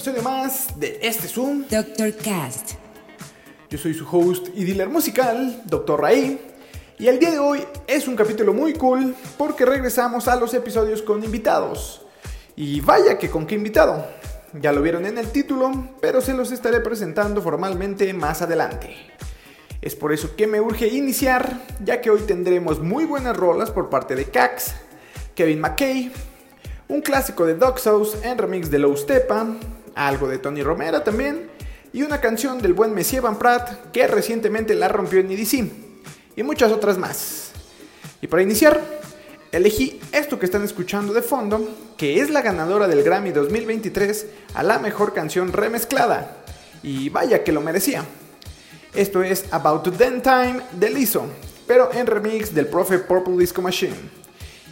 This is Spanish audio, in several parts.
Episodio más de este Zoom. Dr. Cast. Yo soy su host y dealer musical, Dr. Raí. Y el día de hoy es un capítulo muy cool porque regresamos a los episodios con invitados. Y vaya que con qué invitado. Ya lo vieron en el título, pero se los estaré presentando formalmente más adelante. Es por eso que me urge iniciar, ya que hoy tendremos muy buenas rolas por parte de Cax, Kevin McKay, un clásico de Dog House en remix de Low Stepa, algo de Tony Romera también, y una canción del buen Messier Van Pratt que recientemente la rompió en EDC, y muchas otras más. Y para iniciar, elegí esto que están escuchando de fondo, que es la ganadora del Grammy 2023 a la mejor canción remezclada, y vaya que lo merecía. Esto es About to Den Time de Lizzo, pero en remix del profe Purple Disco Machine,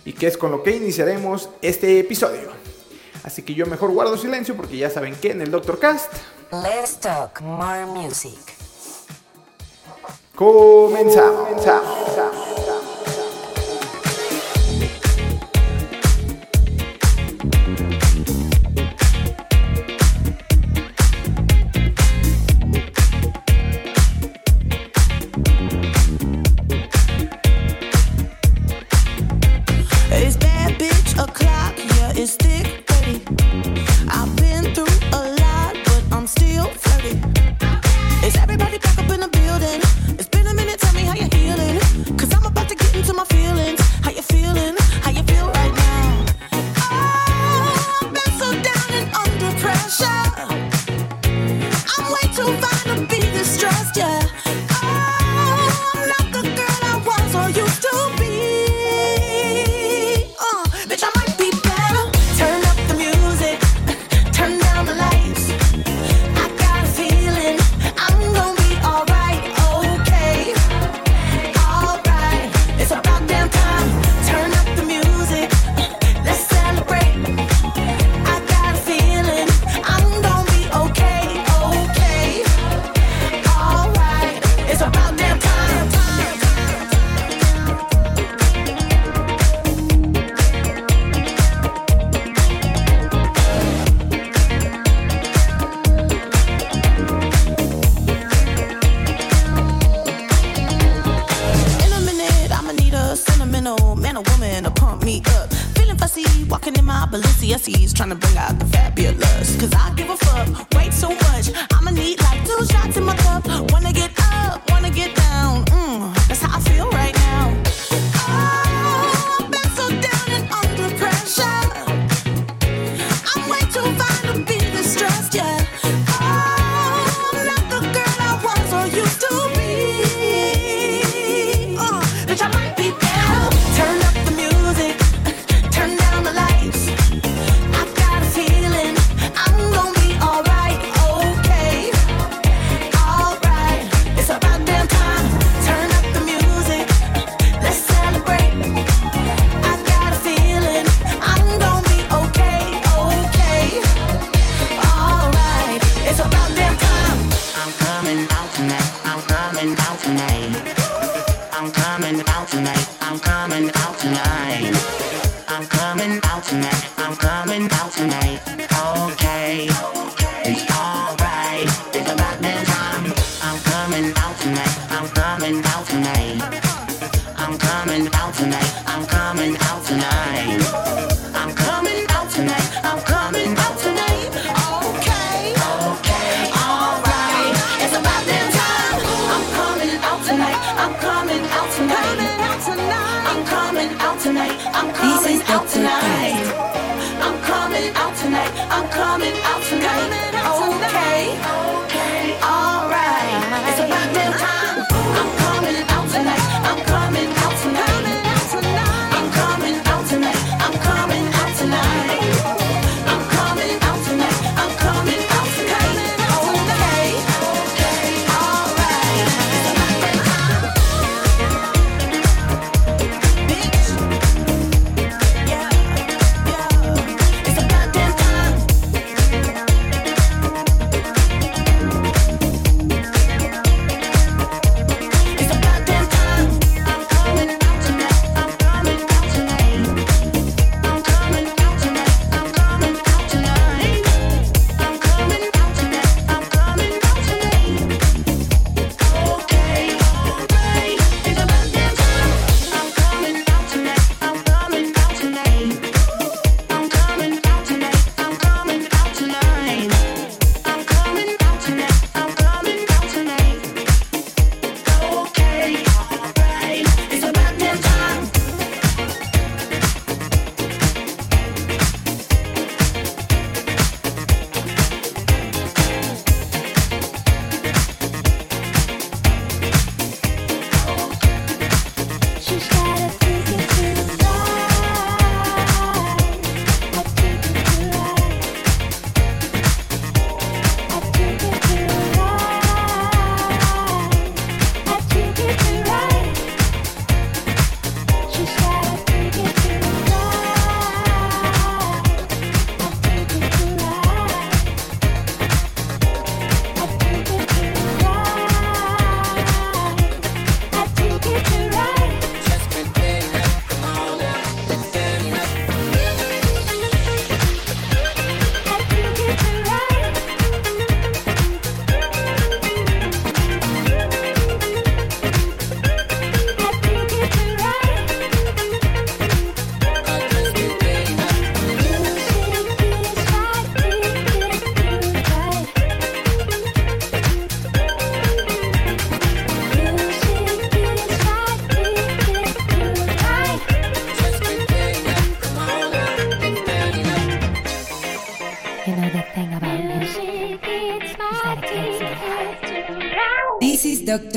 y que es con lo que iniciaremos este episodio. Así que yo mejor guardo silencio porque ya saben que en el Doctor Cast Let's talk more music. comenzamos. comenzamos. It's and I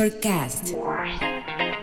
Dr.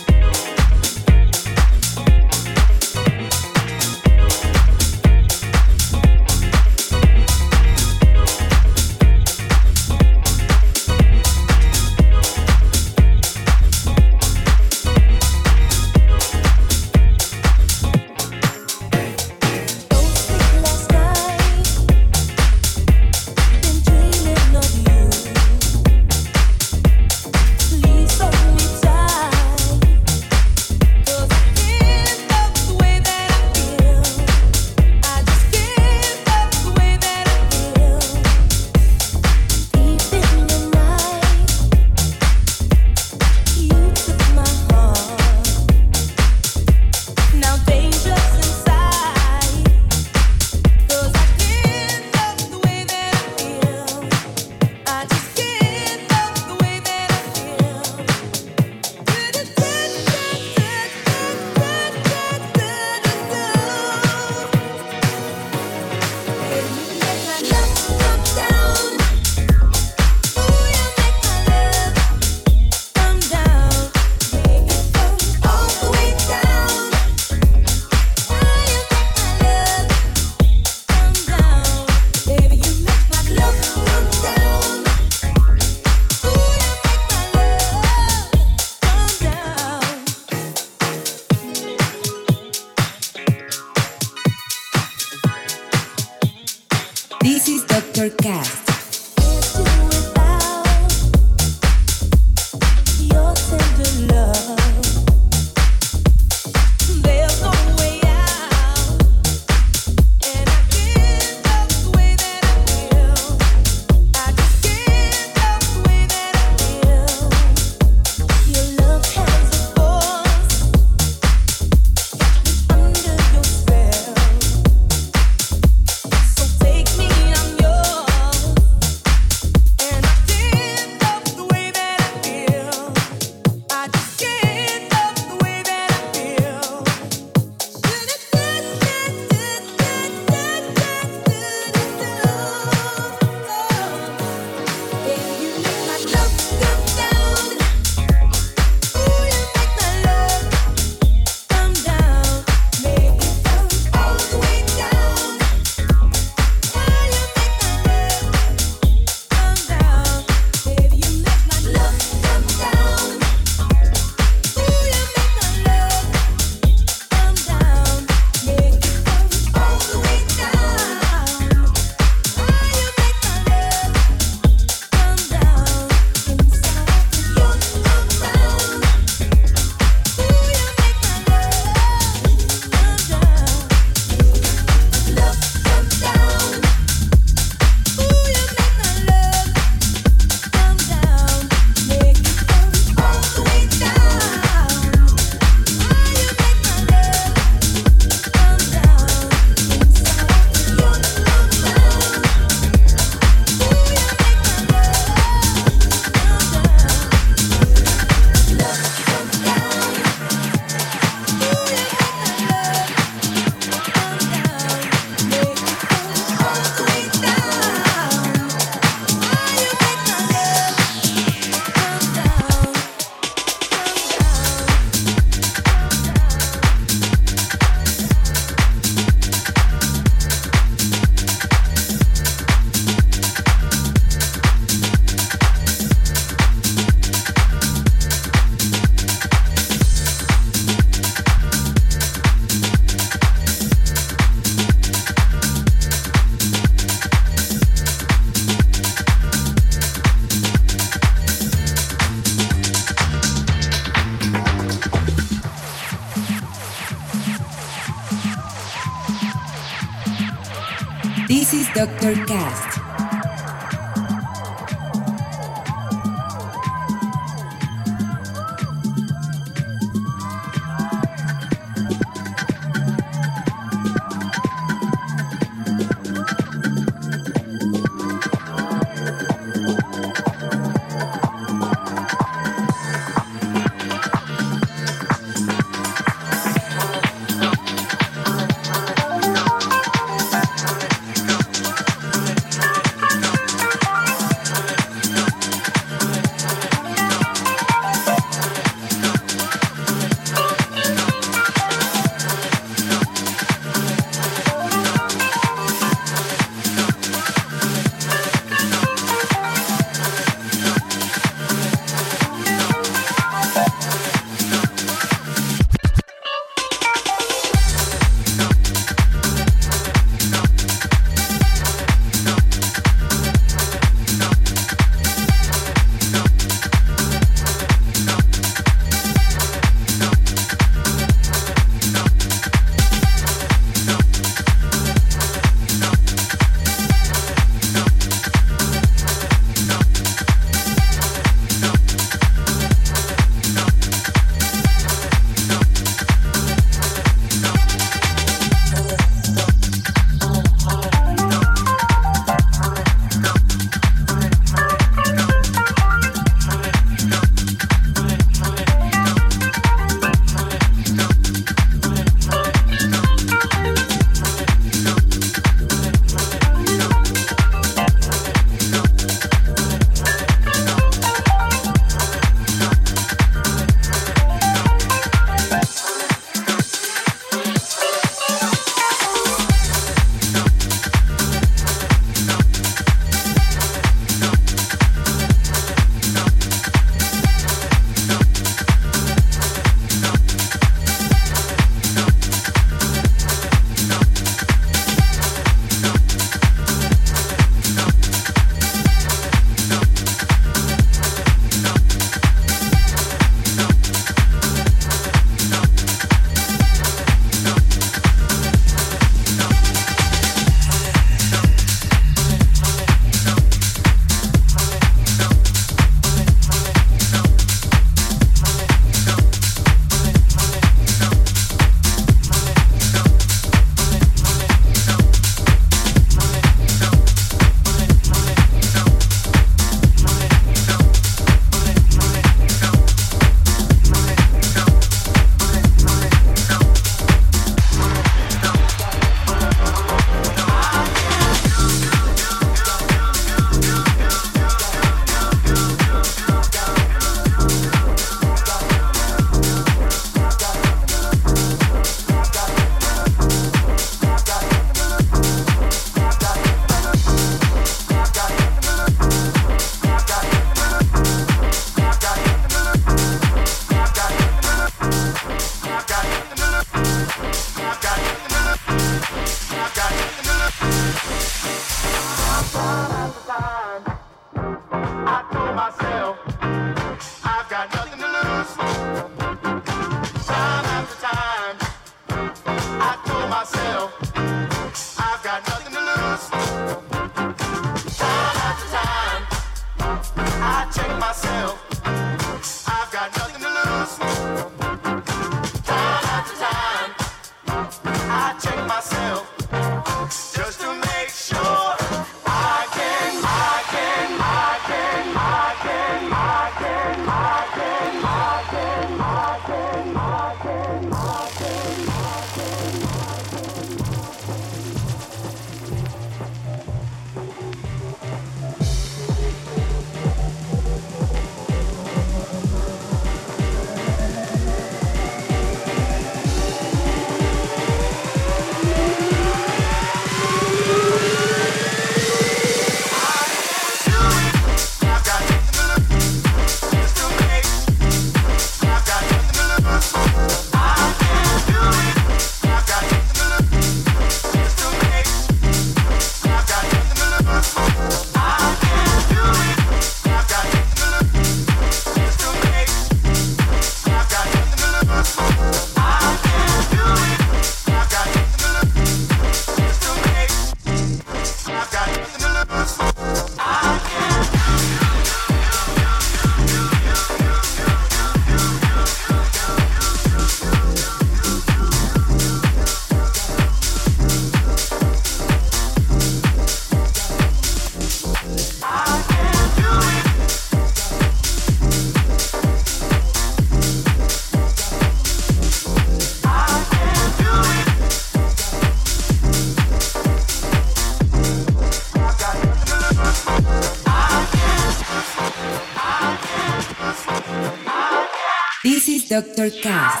Doctor Cast.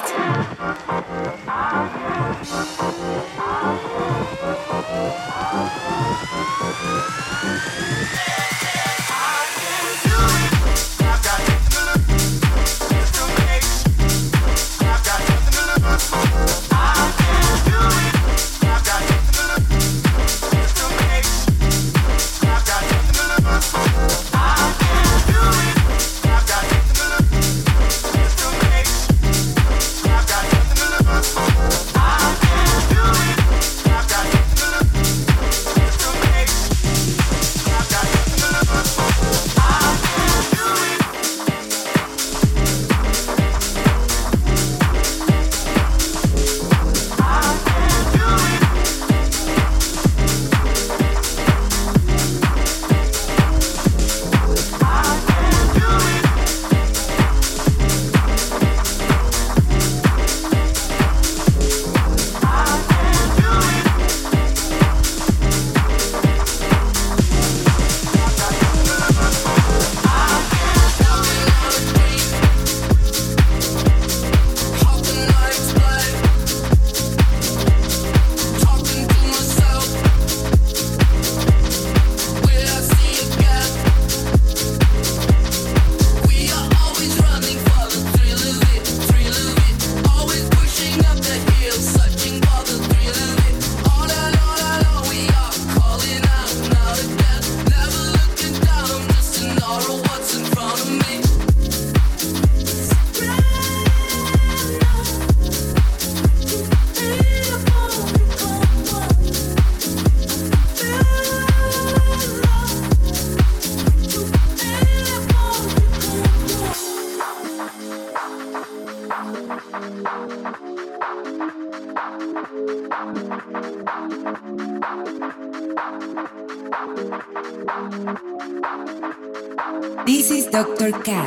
workout.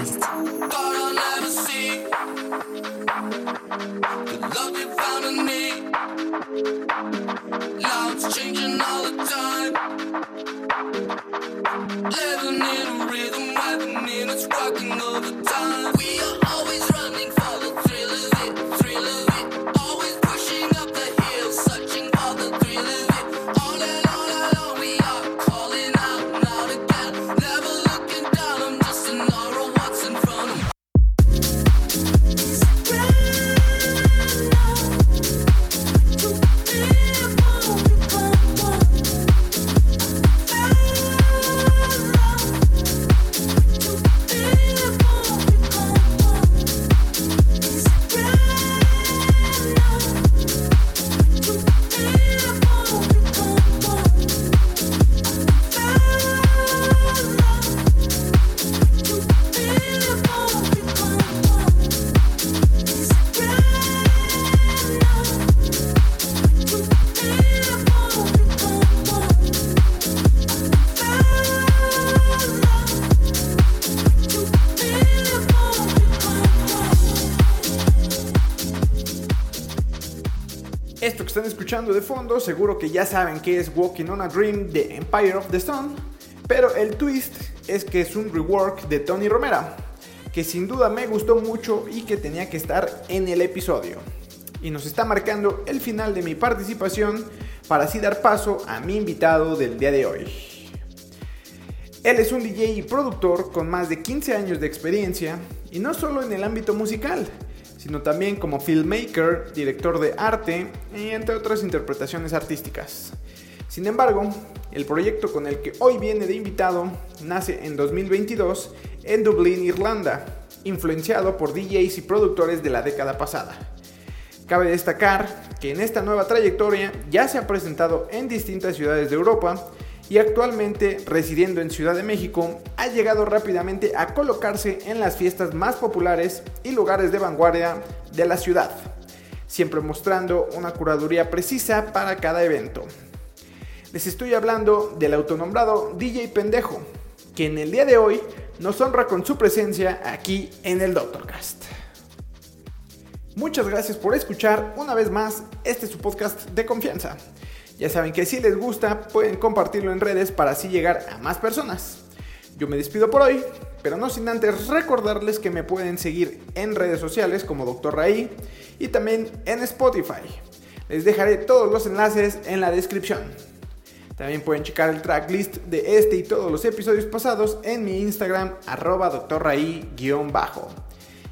Están escuchando de fondo, seguro que ya saben que es Walking on a Dream de Empire of the Stone, pero el twist es que es un rework de Tony Romera, que sin duda me gustó mucho y que tenía que estar en el episodio. Y nos está marcando el final de mi participación para así dar paso a mi invitado del día de hoy. Él es un DJ y productor con más de 15 años de experiencia y no solo en el ámbito musical, sino también como filmmaker, director de arte y entre otras interpretaciones artísticas. Sin embargo, el proyecto con el que hoy viene de invitado nace en 2022 en Dublín, Irlanda, influenciado por DJs y productores de la década pasada. Cabe destacar que en esta nueva trayectoria ya se ha presentado en distintas ciudades de Europa y actualmente residiendo en Ciudad de México ha llegado rápidamente a colocarse en las fiestas más populares y lugares de vanguardia de la ciudad, siempre mostrando una curaduría precisa para cada evento. Les estoy hablando del autonombrado DJ Pendejo, que en el día de hoy nos honra con su presencia aquí en el Doctorcast. Muchas gracias por escuchar una vez más este su podcast de confianza. Ya saben que si les gusta pueden compartirlo en redes para así llegar a más personas. Yo me despido por hoy, pero no sin antes recordarles que me pueden seguir en redes sociales como Dr. Raí y también en Spotify. Les dejaré todos los enlaces en la descripción. También pueden checar el tracklist de este y todos los episodios pasados en mi Instagram arroba drraí-bajo.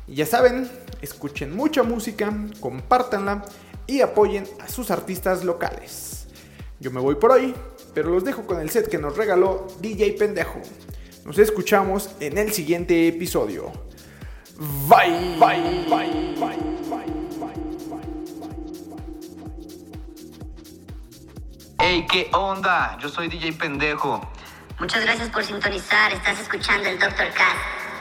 Y ya saben, escuchen mucha música, compártanla y apoyen a sus artistas locales. Yo me voy por hoy, pero los dejo con el set que nos regaló DJ Pendejo. Nos escuchamos en el siguiente episodio. Bye, bye, bye, bye, bye, bye, Hey, ¿qué onda? Yo soy DJ Pendejo. Muchas gracias por sintonizar. Estás escuchando el Dr. Cast.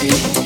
Aquí?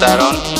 that on.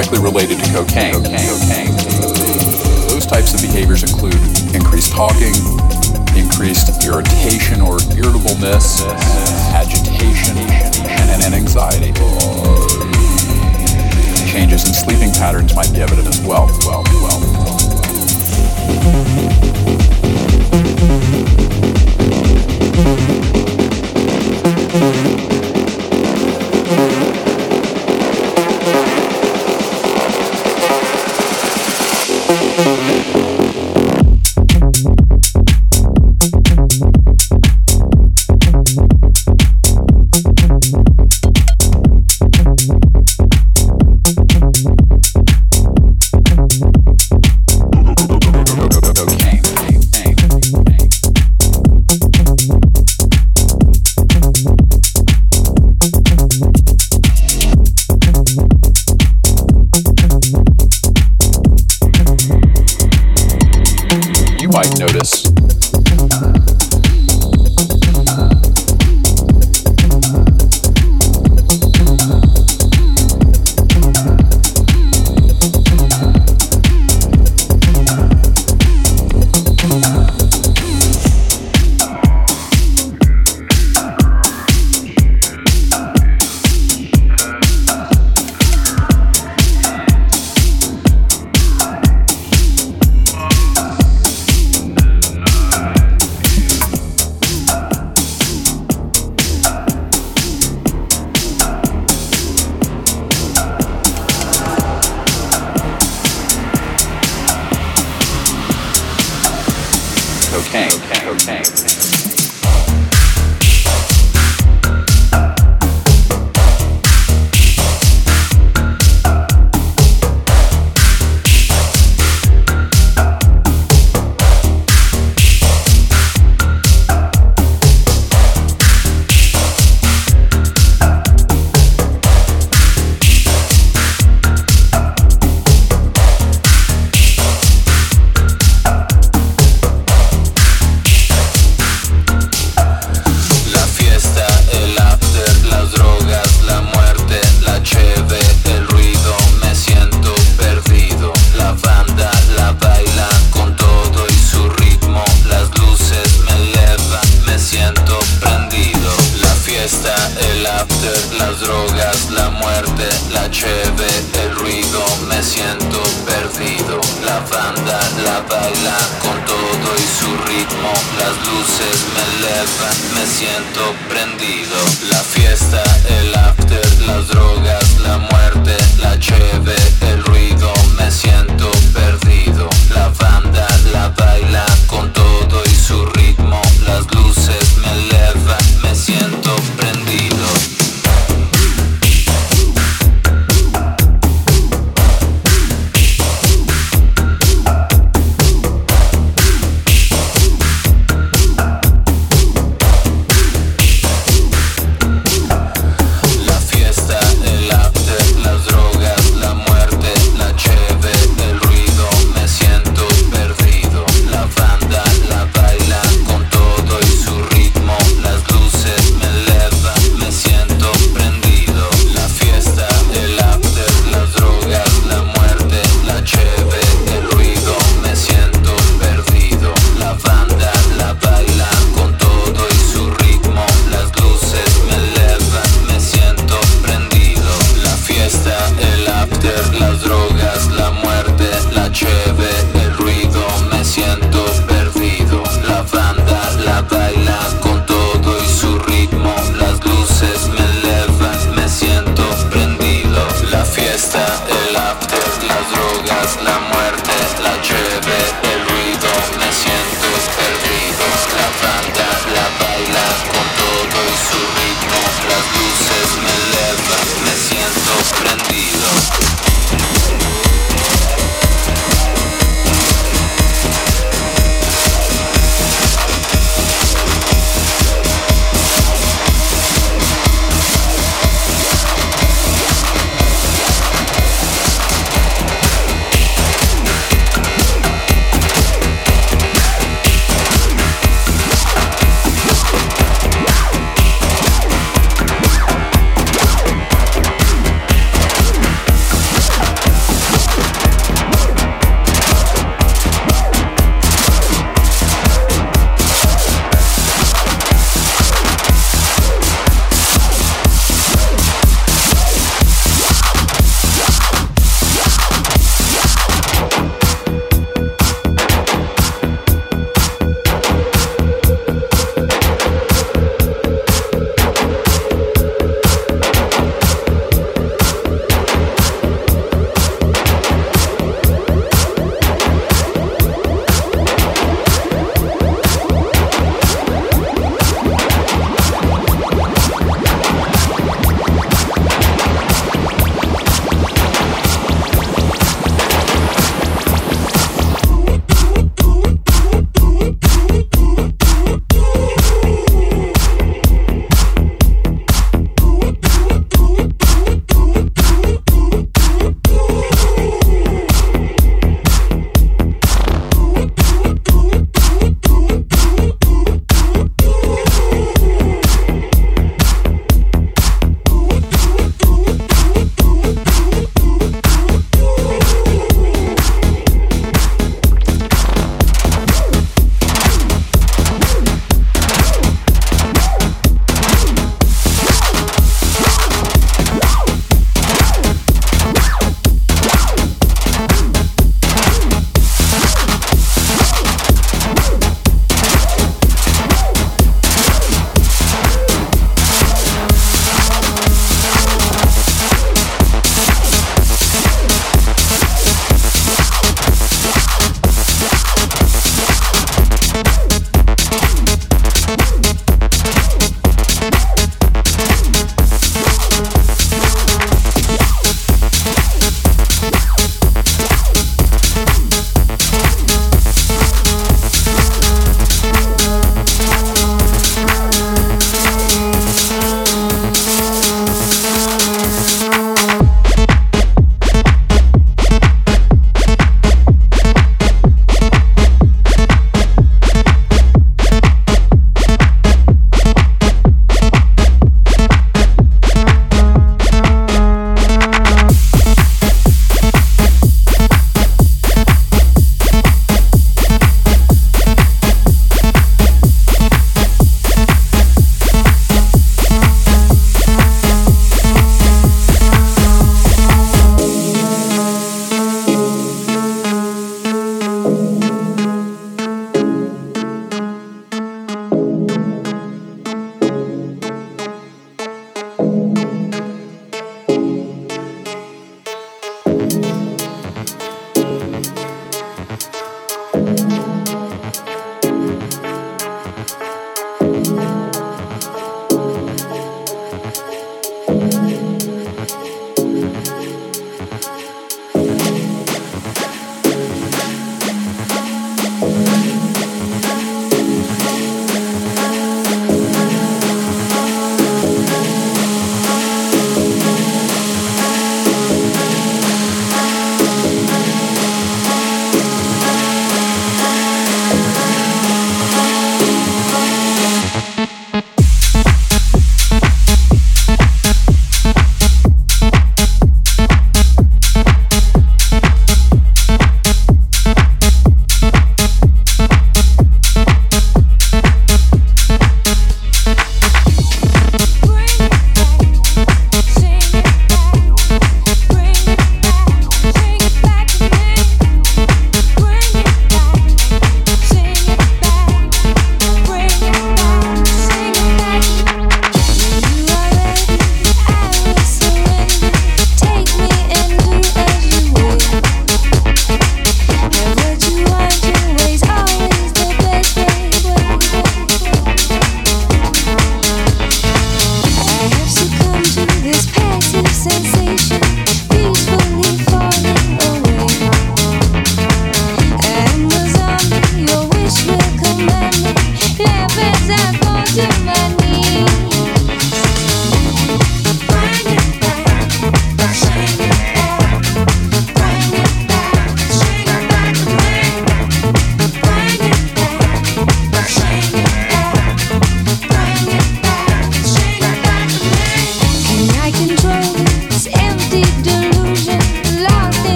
directly related to cocaine. cocaine. Those types of behaviors include increased talking, increased irritation or irritableness, agitation, and, and anxiety. Changes in sleeping patterns might be evident as well. well, well.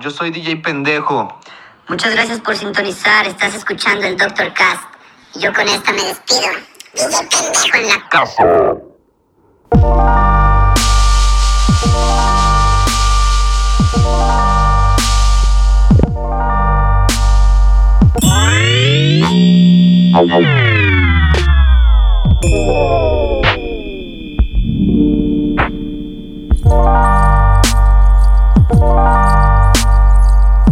Yo soy DJ pendejo. Muchas gracias por sintonizar. Estás escuchando el Doctor Cast. Y yo con esta me despido. DJ pendejo en la Casa.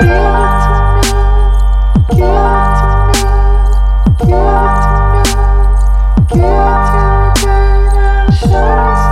Give it to me, give it to me, give it to me, give it to me.